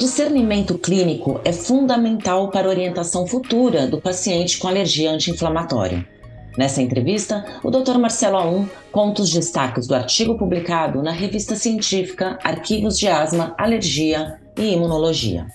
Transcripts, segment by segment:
discernimento clínico é fundamental para a orientação futura do paciente com alergia anti-inflamatória. Nessa entrevista, o Dr. Marcelo Aum conta os destaques do artigo publicado na revista científica Arquivos de Asma, Alergia e Imunologia.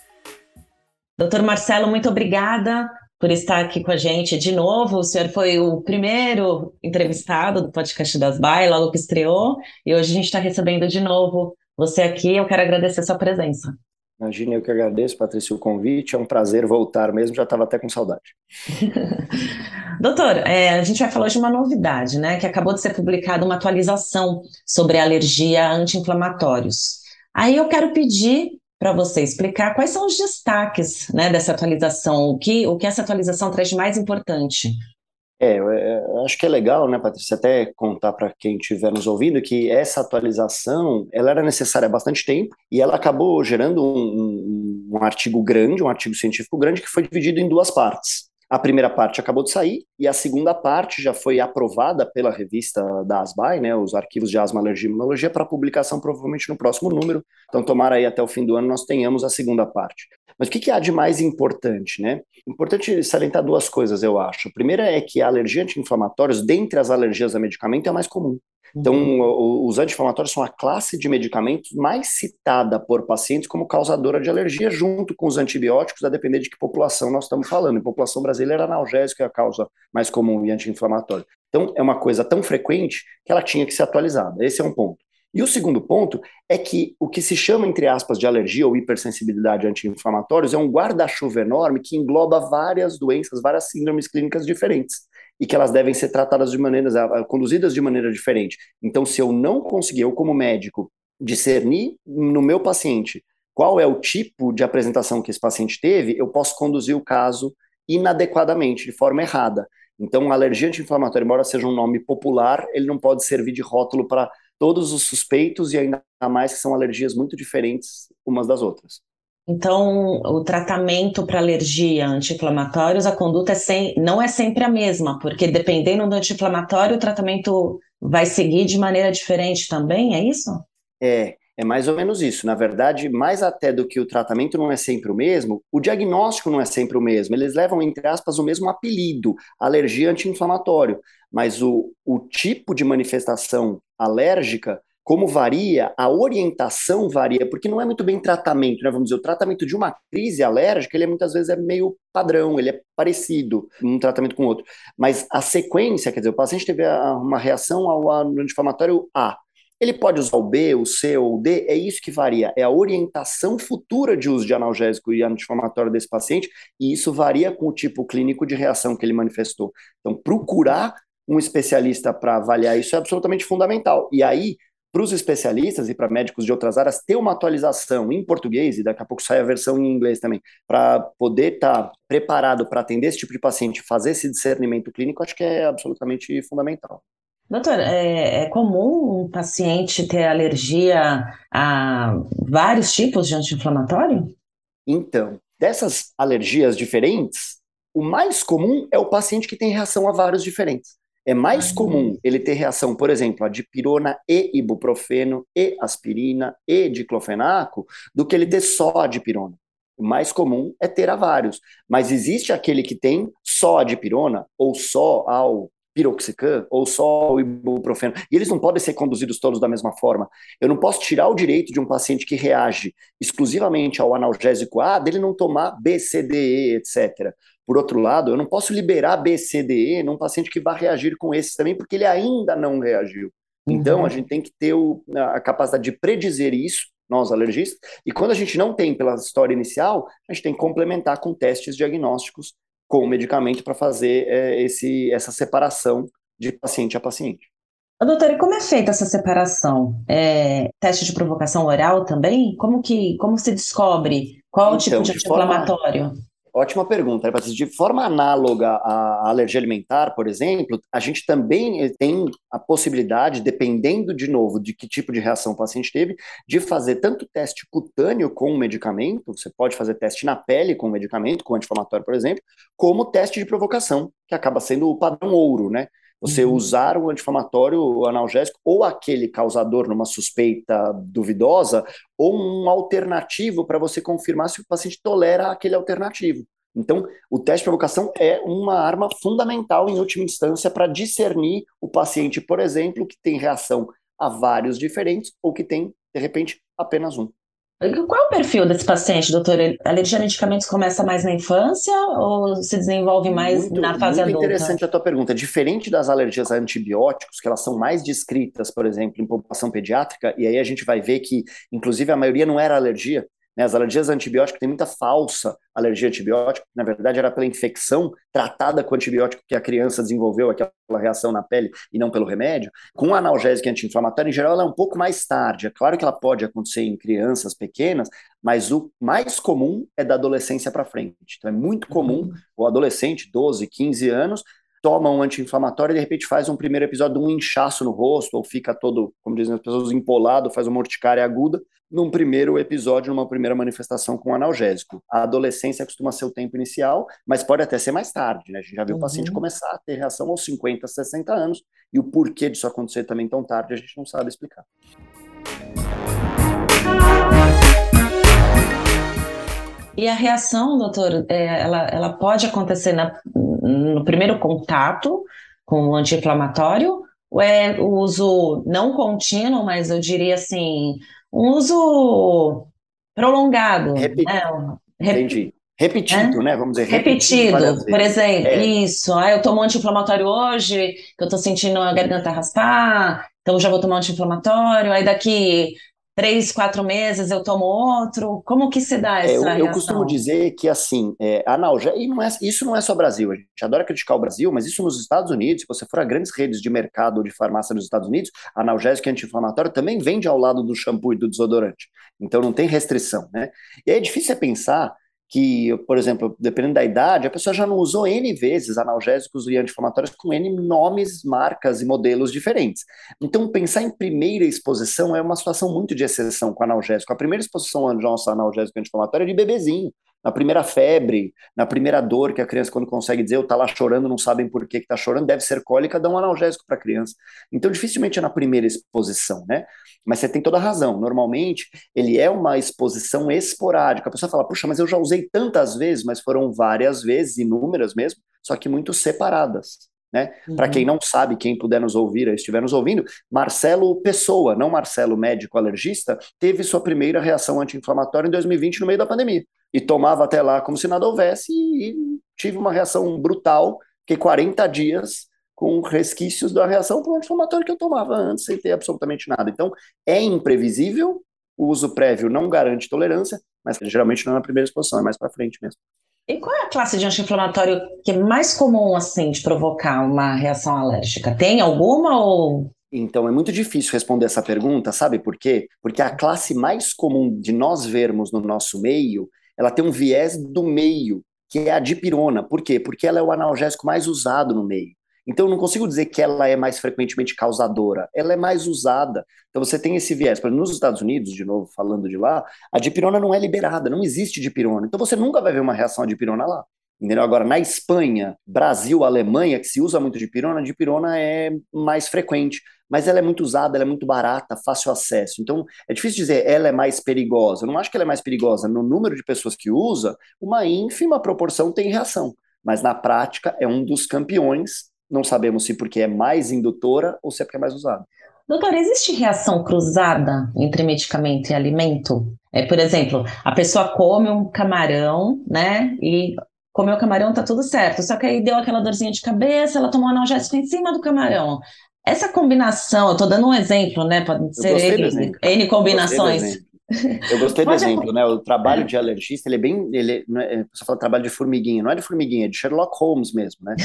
Doutor Marcelo, muito obrigada por estar aqui com a gente de novo. O senhor foi o primeiro entrevistado do podcast das BAI, logo que estreou, e hoje a gente está recebendo de novo você aqui. Eu quero agradecer a sua presença. Imagina, eu que agradeço, Patrícia, o convite. É um prazer voltar mesmo, já estava até com saudade. Doutor, é, a gente vai falar de uma novidade, né? Que acabou de ser publicada uma atualização sobre alergia a anti-inflamatórios. Aí eu quero pedir para você explicar quais são os destaques né, dessa atualização, o que, o que essa atualização traz de mais importante. É, eu acho que é legal, né, Patrícia, até contar para quem estiver nos ouvindo que essa atualização ela era necessária há bastante tempo e ela acabou gerando um, um, um artigo grande, um artigo científico grande que foi dividido em duas partes. A primeira parte acabou de sair e a segunda parte já foi aprovada pela revista da ASBAI, né, os arquivos de asma, alergia e imunologia, para publicação provavelmente no próximo número. Então, tomara aí até o fim do ano nós tenhamos a segunda parte. Mas o que, que há de mais importante, né? Importante salientar duas coisas, eu acho. A primeira é que a alergia anti-inflamatórios, dentre as alergias a medicamento, é a mais comum. Então, uhum. os anti-inflamatórios são a classe de medicamentos mais citada por pacientes como causadora de alergia, junto com os antibióticos, a depender de que população nós estamos falando. Em população brasileira, analgésico é a causa mais comum e anti-inflamatório. Então, é uma coisa tão frequente que ela tinha que ser atualizada. Esse é um ponto. E o segundo ponto é que o que se chama, entre aspas, de alergia ou hipersensibilidade anti-inflamatórios é um guarda-chuva enorme que engloba várias doenças, várias síndromes clínicas diferentes e que elas devem ser tratadas de maneiras, conduzidas de maneira diferente. Então, se eu não conseguir, eu como médico, discernir no meu paciente qual é o tipo de apresentação que esse paciente teve, eu posso conduzir o caso inadequadamente, de forma errada. Então, alergia anti-inflamatória, embora seja um nome popular, ele não pode servir de rótulo para todos os suspeitos e ainda mais que são alergias muito diferentes umas das outras. Então, o tratamento para alergia anti-inflamatórios, a conduta é sem, não é sempre a mesma, porque dependendo do anti-inflamatório, o tratamento vai seguir de maneira diferente também, é isso? É, é mais ou menos isso. Na verdade, mais até do que o tratamento não é sempre o mesmo, o diagnóstico não é sempre o mesmo. Eles levam, entre aspas, o mesmo apelido, alergia anti-inflamatório, mas o, o tipo de manifestação alérgica, como varia, a orientação varia, porque não é muito bem tratamento, né? Vamos dizer, o tratamento de uma crise alérgica, ele é, muitas vezes é meio padrão, ele é parecido um tratamento com outro. Mas a sequência, quer dizer, o paciente teve uma reação ao anti-inflamatório A, ele pode usar o B, o C ou o D, é isso que varia, é a orientação futura de uso de analgésico e anti-inflamatório desse paciente, e isso varia com o tipo clínico de reação que ele manifestou. Então, procurar um especialista para avaliar isso é absolutamente fundamental. E aí, para os especialistas e para médicos de outras áreas, ter uma atualização em português, e daqui a pouco sai a versão em inglês também, para poder estar tá preparado para atender esse tipo de paciente, fazer esse discernimento clínico, acho que é absolutamente fundamental. Doutor, é, é, comum um paciente ter alergia a vários tipos de anti-inflamatório? Então, dessas alergias diferentes, o mais comum é o paciente que tem reação a vários diferentes. É mais comum ele ter reação, por exemplo, a dipirona e ibuprofeno e aspirina e diclofenaco do que ele ter só a dipirona. O mais comum é ter a vários, mas existe aquele que tem só a dipirona ou só ao piroxicam ou só o ibuprofeno. E eles não podem ser conduzidos todos da mesma forma. Eu não posso tirar o direito de um paciente que reage exclusivamente ao analgésico A dele não tomar B, C, D, E, etc. Por outro lado, eu não posso liberar B, C, D, E num paciente que vai reagir com esses também, porque ele ainda não reagiu. Então, uhum. a gente tem que ter o, a capacidade de predizer isso, nós alergistas, e quando a gente não tem pela história inicial, a gente tem que complementar com testes diagnósticos com o medicamento para fazer é, esse, essa separação de paciente a paciente. Doutora, e como é feita essa separação? É, teste de provocação oral também? Como que como se descobre qual então, o tipo de, de anti-inflamatório? Ótima pergunta, né, De forma análoga à alergia alimentar, por exemplo, a gente também eh, tem a possibilidade, dependendo de novo de que tipo de reação o paciente teve, de fazer tanto teste cutâneo com o medicamento, você pode fazer teste na pele com o medicamento, com o anti-inflamatório, por exemplo, como teste de provocação, que acaba sendo o padrão ouro, né? Você uhum. usar o anti-inflamatório, analgésico, ou aquele causador numa suspeita duvidosa, ou um alternativo para você confirmar se o paciente tolera aquele alternativo. Então, o teste de provocação é uma arma fundamental, em última instância, para discernir o paciente, por exemplo, que tem reação a vários diferentes ou que tem, de repente, apenas um. Qual é o perfil desse paciente, doutor? A alergia a medicamentos começa mais na infância ou se desenvolve mais muito, na fase muito adulta? interessante a tua pergunta. Diferente das alergias a antibióticos, que elas são mais descritas, por exemplo, em população pediátrica, e aí a gente vai ver que, inclusive, a maioria não era alergia, né? As alergias a antibiótico tem muita falsa alergia a antibiótico, na verdade era pela infecção tratada com antibiótico que a criança desenvolveu aquela reação na pele e não pelo remédio. Com analgésico e anti-inflamatório, em geral, ela é um pouco mais tarde. É claro que ela pode acontecer em crianças pequenas, mas o mais comum é da adolescência para frente. Então é muito comum uhum. o adolescente, 12, 15 anos, toma um anti-inflamatório e de repente faz um primeiro episódio de um inchaço no rosto, ou fica todo, como dizem as pessoas, empolado, faz uma urticária aguda, num primeiro episódio, numa primeira manifestação com analgésico. A adolescência costuma ser o tempo inicial, mas pode até ser mais tarde, né? A gente já viu uhum. o paciente começar a ter reação aos 50, 60 anos, e o porquê disso acontecer também tão tarde, a gente não sabe explicar. E a reação, doutor, é, ela, ela pode acontecer na, no primeiro contato com o anti-inflamatório, ou é o uso não contínuo, mas eu diria assim, um uso prolongado. Repi né? Entendi. Repetido, é? né? Vamos dizer. Repetido, repetido por exemplo, é. isso. Ah, eu tomo anti-inflamatório hoje, que eu tô sentindo a garganta raspar, então já vou tomar anti-inflamatório, aí daqui três, quatro meses eu tomo outro? Como que se dá essa é, eu, reação? Eu costumo dizer que, assim, é, analgésico, e não é, isso não é só Brasil, a gente adora criticar o Brasil, mas isso nos Estados Unidos, se você for a grandes redes de mercado de farmácia nos Estados Unidos, analgésico e anti-inflamatório também vende ao lado do shampoo e do desodorante. Então não tem restrição, né? E aí é difícil é pensar que, por exemplo, dependendo da idade, a pessoa já não usou N vezes analgésicos e anti-inflamatórios com N nomes, marcas e modelos diferentes. Então, pensar em primeira exposição é uma situação muito de exceção com analgésico. A primeira exposição ao nosso analgésico anti-inflamatório é de bebezinho na primeira febre, na primeira dor que a criança, quando consegue dizer, eu tá lá chorando, não sabem por que está chorando, deve ser cólica, dá um analgésico para a criança. Então, dificilmente é na primeira exposição, né? Mas você tem toda a razão. Normalmente, ele é uma exposição esporádica. A pessoa fala, puxa, mas eu já usei tantas vezes, mas foram várias vezes, inúmeras mesmo, só que muito separadas. Né? Uhum. Para quem não sabe, quem puder nos ouvir, estiver nos ouvindo, Marcelo Pessoa, não Marcelo médico alergista, teve sua primeira reação anti-inflamatória em 2020 no meio da pandemia e tomava até lá como se nada houvesse e, e tive uma reação brutal, que 40 dias com resquícios da reação anti-inflamatório que eu tomava antes sem ter absolutamente nada. Então, é imprevisível, o uso prévio não garante tolerância, mas geralmente não é na primeira exposição, é mais para frente mesmo. E qual é a classe de anti-inflamatório que é mais comum, assim, de provocar uma reação alérgica? Tem alguma ou então é muito difícil responder essa pergunta, sabe por quê? Porque a classe mais comum de nós vermos no nosso meio ela tem um viés do meio, que é a dipirona. Por quê? Porque ela é o analgésico mais usado no meio. Então, eu não consigo dizer que ela é mais frequentemente causadora, ela é mais usada. Então, você tem esse viés. Por exemplo, nos Estados Unidos, de novo, falando de lá, a dipirona não é liberada, não existe dipirona. Então, você nunca vai ver uma reação à dipirona lá. Entendeu? Agora, na Espanha, Brasil, Alemanha, que se usa muito dipirona, a dipirona é mais frequente mas ela é muito usada, ela é muito barata, fácil acesso. Então, é difícil dizer ela é mais perigosa. Eu não acho que ela é mais perigosa. No número de pessoas que usa, uma ínfima proporção tem reação, mas na prática é um dos campeões. Não sabemos se porque é mais indutora ou se é porque é mais usada. Doutor, existe reação cruzada entre medicamento e alimento? É, por exemplo, a pessoa come um camarão, né? E comeu o camarão, tá tudo certo. Só que aí deu aquela dorzinha de cabeça, ela tomou analgésico em cima do camarão. Essa combinação, eu estou dando um exemplo, né? Pode ser N, N combinações. Eu gostei do exemplo, né? O trabalho de alergista, ele é bem. Ele, é, você fala trabalho de formiguinha, não é de formiguinha, é de Sherlock Holmes mesmo, né?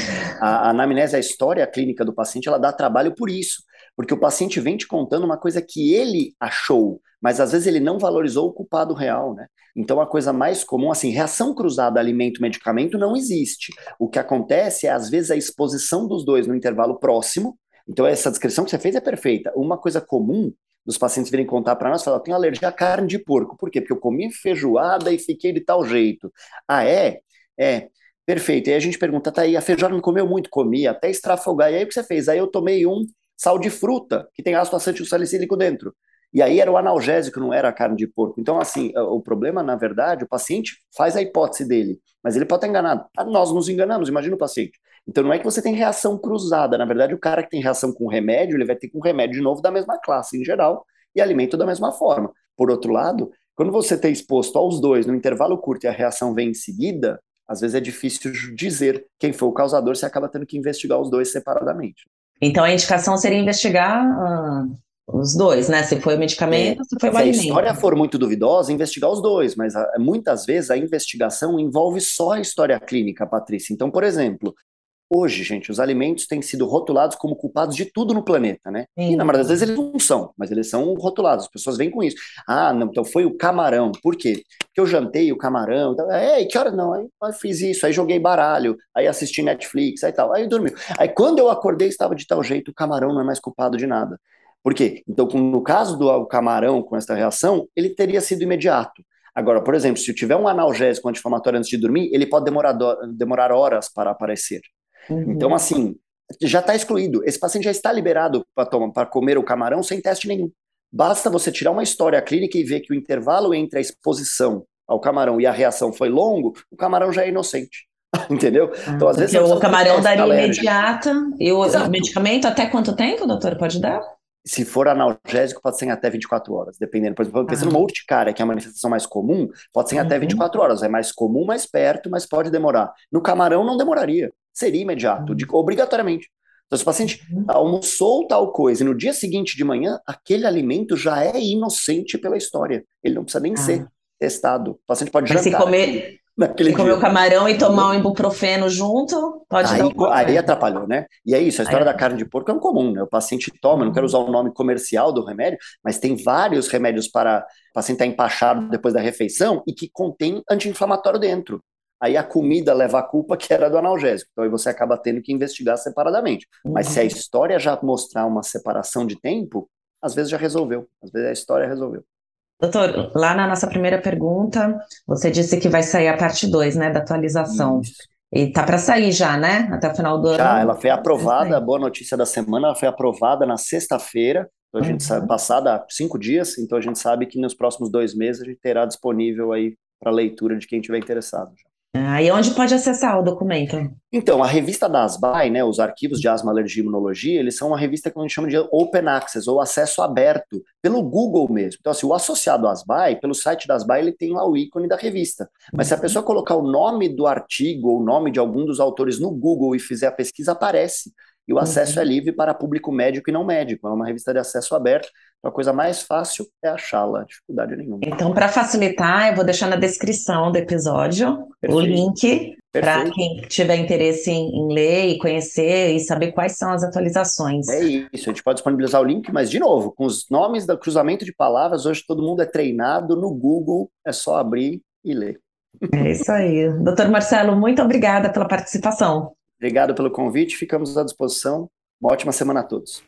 A, a anamnese, a história clínica do paciente, ela dá trabalho por isso. Porque o paciente vem te contando uma coisa que ele achou, mas às vezes ele não valorizou o culpado real, né? Então a coisa mais comum, assim, reação cruzada alimento-medicamento não existe. O que acontece é, às vezes, a exposição dos dois no intervalo próximo, então, essa descrição que você fez é perfeita. Uma coisa comum dos pacientes virem contar para nós, falar, tenho alergia à carne de porco. Por quê? Porque eu comi feijoada e fiquei de tal jeito. Ah, é? É. Perfeito. E aí a gente pergunta, tá aí, a feijão não comeu muito? Comi, até estrafogar. E aí o que você fez? Aí eu tomei um sal de fruta, que tem ácido acetilsalicílico dentro. E aí era o analgésico, não era a carne de porco. Então, assim, o problema, na verdade, o paciente faz a hipótese dele, mas ele pode estar enganado. Ah, nós nos enganamos, imagina o paciente. Então não é que você tem reação cruzada. Na verdade, o cara que tem reação com remédio, ele vai ter com remédio de novo da mesma classe em geral e alimento da mesma forma. Por outro lado, quando você está exposto aos dois no intervalo curto e a reação vem em seguida, às vezes é difícil dizer quem foi o causador, você acaba tendo que investigar os dois separadamente. Então a indicação seria investigar uh, os dois, né? Se foi o medicamento, é, se foi o alimento. Se a história for muito duvidosa, investigar os dois, mas a, ah, muitas vezes a investigação envolve só a história clínica, Patrícia. Então, por exemplo, Hoje, gente, os alimentos têm sido rotulados como culpados de tudo no planeta, né? Sim. E na maioria das vezes eles não são, mas eles são rotulados. As pessoas vêm com isso. Ah, não, então foi o camarão. Por quê? Porque eu jantei o camarão. Então, é, que hora não? Aí eu fiz isso, aí joguei baralho, aí assisti Netflix, aí tal. Aí dormi. Aí quando eu acordei, estava de tal jeito, o camarão não é mais culpado de nada. Por quê? Então, no caso do camarão com essa reação, ele teria sido imediato. Agora, por exemplo, se eu tiver um analgésico anti-inflamatório antes de dormir, ele pode demorar, demorar horas para aparecer. Uhum. Então, assim, já está excluído. Esse paciente já está liberado para comer o camarão sem teste nenhum. Basta você tirar uma história clínica e ver que o intervalo entre a exposição ao camarão e a reação foi longo, o camarão já é inocente. Entendeu? Ah, então, às vezes. o camarão daria imediata. E o Exato. medicamento, até quanto tempo, doutor, pode dar? Se for analgésico, pode ser em até 24 horas, dependendo. Por exemplo, pensando ah. numa urticária, que é a manifestação mais comum, pode ser em uhum. até 24 horas. É mais comum, mais perto, mas pode demorar. No camarão, não demoraria. Seria imediato, de, obrigatoriamente. Então, se o paciente uhum. almoçou tal coisa e no dia seguinte de manhã, aquele alimento já é inocente pela história. Ele não precisa nem ah. ser testado. O paciente pode Mas jantar. Se comer, Naquele comer o camarão e tomar um ibuprofeno junto, pode aí, dar um Aí atrapalhou, né? E é isso, a história da carne de porco é um comum, né? O paciente toma, não quero usar o nome comercial do remédio, mas tem vários remédios para o paciente estar empachado depois da refeição e que contém anti-inflamatório dentro. Aí a comida leva a culpa que era do analgésico. Então aí você acaba tendo que investigar separadamente. Mas se a história já mostrar uma separação de tempo, às vezes já resolveu. Às vezes a história resolveu. Doutor, lá na nossa primeira pergunta, você disse que vai sair a parte 2, né, da atualização. Isso. E tá para sair já, né? Até o final do ano. Já, ela foi aprovada, a boa notícia da semana, ela foi aprovada na sexta-feira. Então a gente uhum. sabe, passada cinco dias, então a gente sabe que nos próximos dois meses a gente terá disponível aí para leitura de quem tiver interessado. Já. Ah, e onde pode acessar o documento? Então, a revista da ASBAI, né, os arquivos de asma, alergia e imunologia, eles são uma revista que a gente chama de open access, ou acesso aberto, pelo Google mesmo. Então, assim, o associado à ASBAI, pelo site da ASBAI, ele tem lá o ícone da revista. Mas se a uhum. pessoa colocar o nome do artigo ou o nome de algum dos autores no Google e fizer a pesquisa, aparece. E o acesso uhum. é livre para público médico e não médico. É uma revista de acesso aberto. A coisa mais fácil é achá-la, dificuldade nenhuma. Então, para facilitar, eu vou deixar na descrição do episódio Perfeito. o link para quem tiver interesse em, em, ler e conhecer e saber quais são as atualizações. É isso, a gente pode disponibilizar o link, mas de novo, com os nomes do cruzamento de palavras, hoje todo mundo é treinado no Google, é só abrir e ler. É isso aí. Doutor Marcelo, muito obrigada pela participação. Obrigado pelo convite, ficamos à disposição. Uma ótima semana a todos.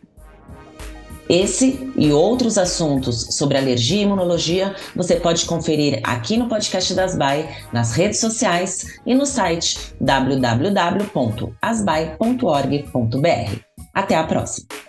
Esse e outros assuntos sobre alergia e imunologia você pode conferir aqui no podcast das BAE, nas redes sociais e no site www.asbai.org.br. Até a próxima!